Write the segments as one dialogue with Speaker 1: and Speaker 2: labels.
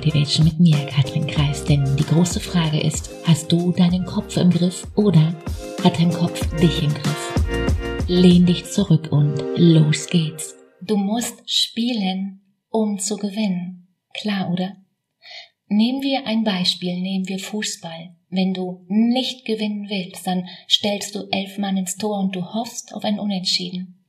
Speaker 1: Motivation mit mir, Katrin Kreis. Denn die große Frage ist, hast du deinen Kopf im Griff oder hat dein Kopf dich im Griff? Lehn dich zurück und los geht's.
Speaker 2: Du musst spielen, um zu gewinnen. Klar, oder? Nehmen wir ein Beispiel, nehmen wir Fußball. Wenn du nicht gewinnen willst, dann stellst du elf Mann ins Tor und du hoffst auf ein Unentschieden.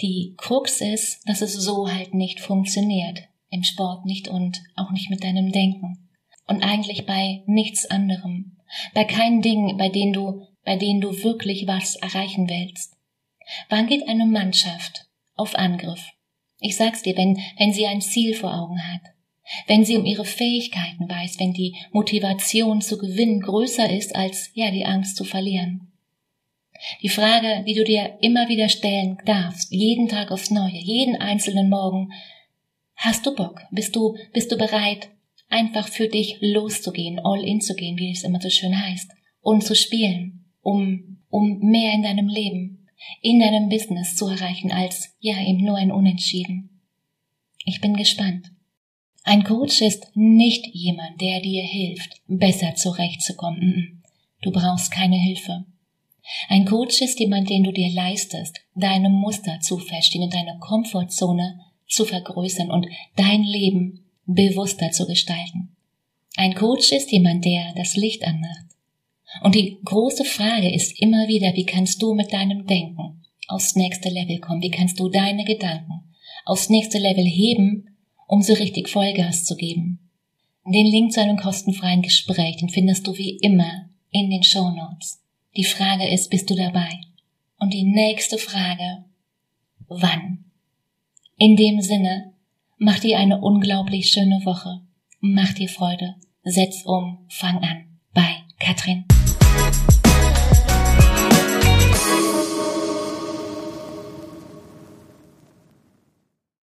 Speaker 2: Die Krux ist, dass es so halt nicht funktioniert. Im Sport nicht und auch nicht mit deinem Denken. Und eigentlich bei nichts anderem. Bei keinen Dingen, bei denen du, bei denen du wirklich was erreichen willst. Wann geht eine Mannschaft auf Angriff? Ich sag's dir, wenn, wenn sie ein Ziel vor Augen hat wenn sie um ihre Fähigkeiten weiß, wenn die Motivation zu gewinnen größer ist als, ja, die Angst zu verlieren. Die Frage, die du dir immer wieder stellen darfst, jeden Tag aufs Neue, jeden einzelnen Morgen, hast du Bock? Bist du, bist du bereit, einfach für dich loszugehen, all in zu gehen, wie es immer so schön heißt, und zu spielen, um, um mehr in deinem Leben, in deinem Business zu erreichen als, ja, eben nur ein Unentschieden. Ich bin gespannt. Ein Coach ist nicht jemand, der dir hilft, besser zurechtzukommen. Du brauchst keine Hilfe. Ein Coach ist jemand, den du dir leistest, deine Muster zu verstehen und deine Komfortzone zu vergrößern und dein Leben bewusster zu gestalten. Ein Coach ist jemand, der das Licht anmacht. Und die große Frage ist immer wieder, wie kannst du mit deinem Denken aufs nächste Level kommen? Wie kannst du deine Gedanken aufs nächste Level heben, um so richtig Vollgas zu geben. Den Link zu einem kostenfreien Gespräch, den findest du wie immer in den Show Notes. Die Frage ist, bist du dabei? Und die nächste Frage, wann? In dem Sinne, mach dir eine unglaublich schöne Woche. Mach dir Freude. Setz um. Fang an. Bei Katrin.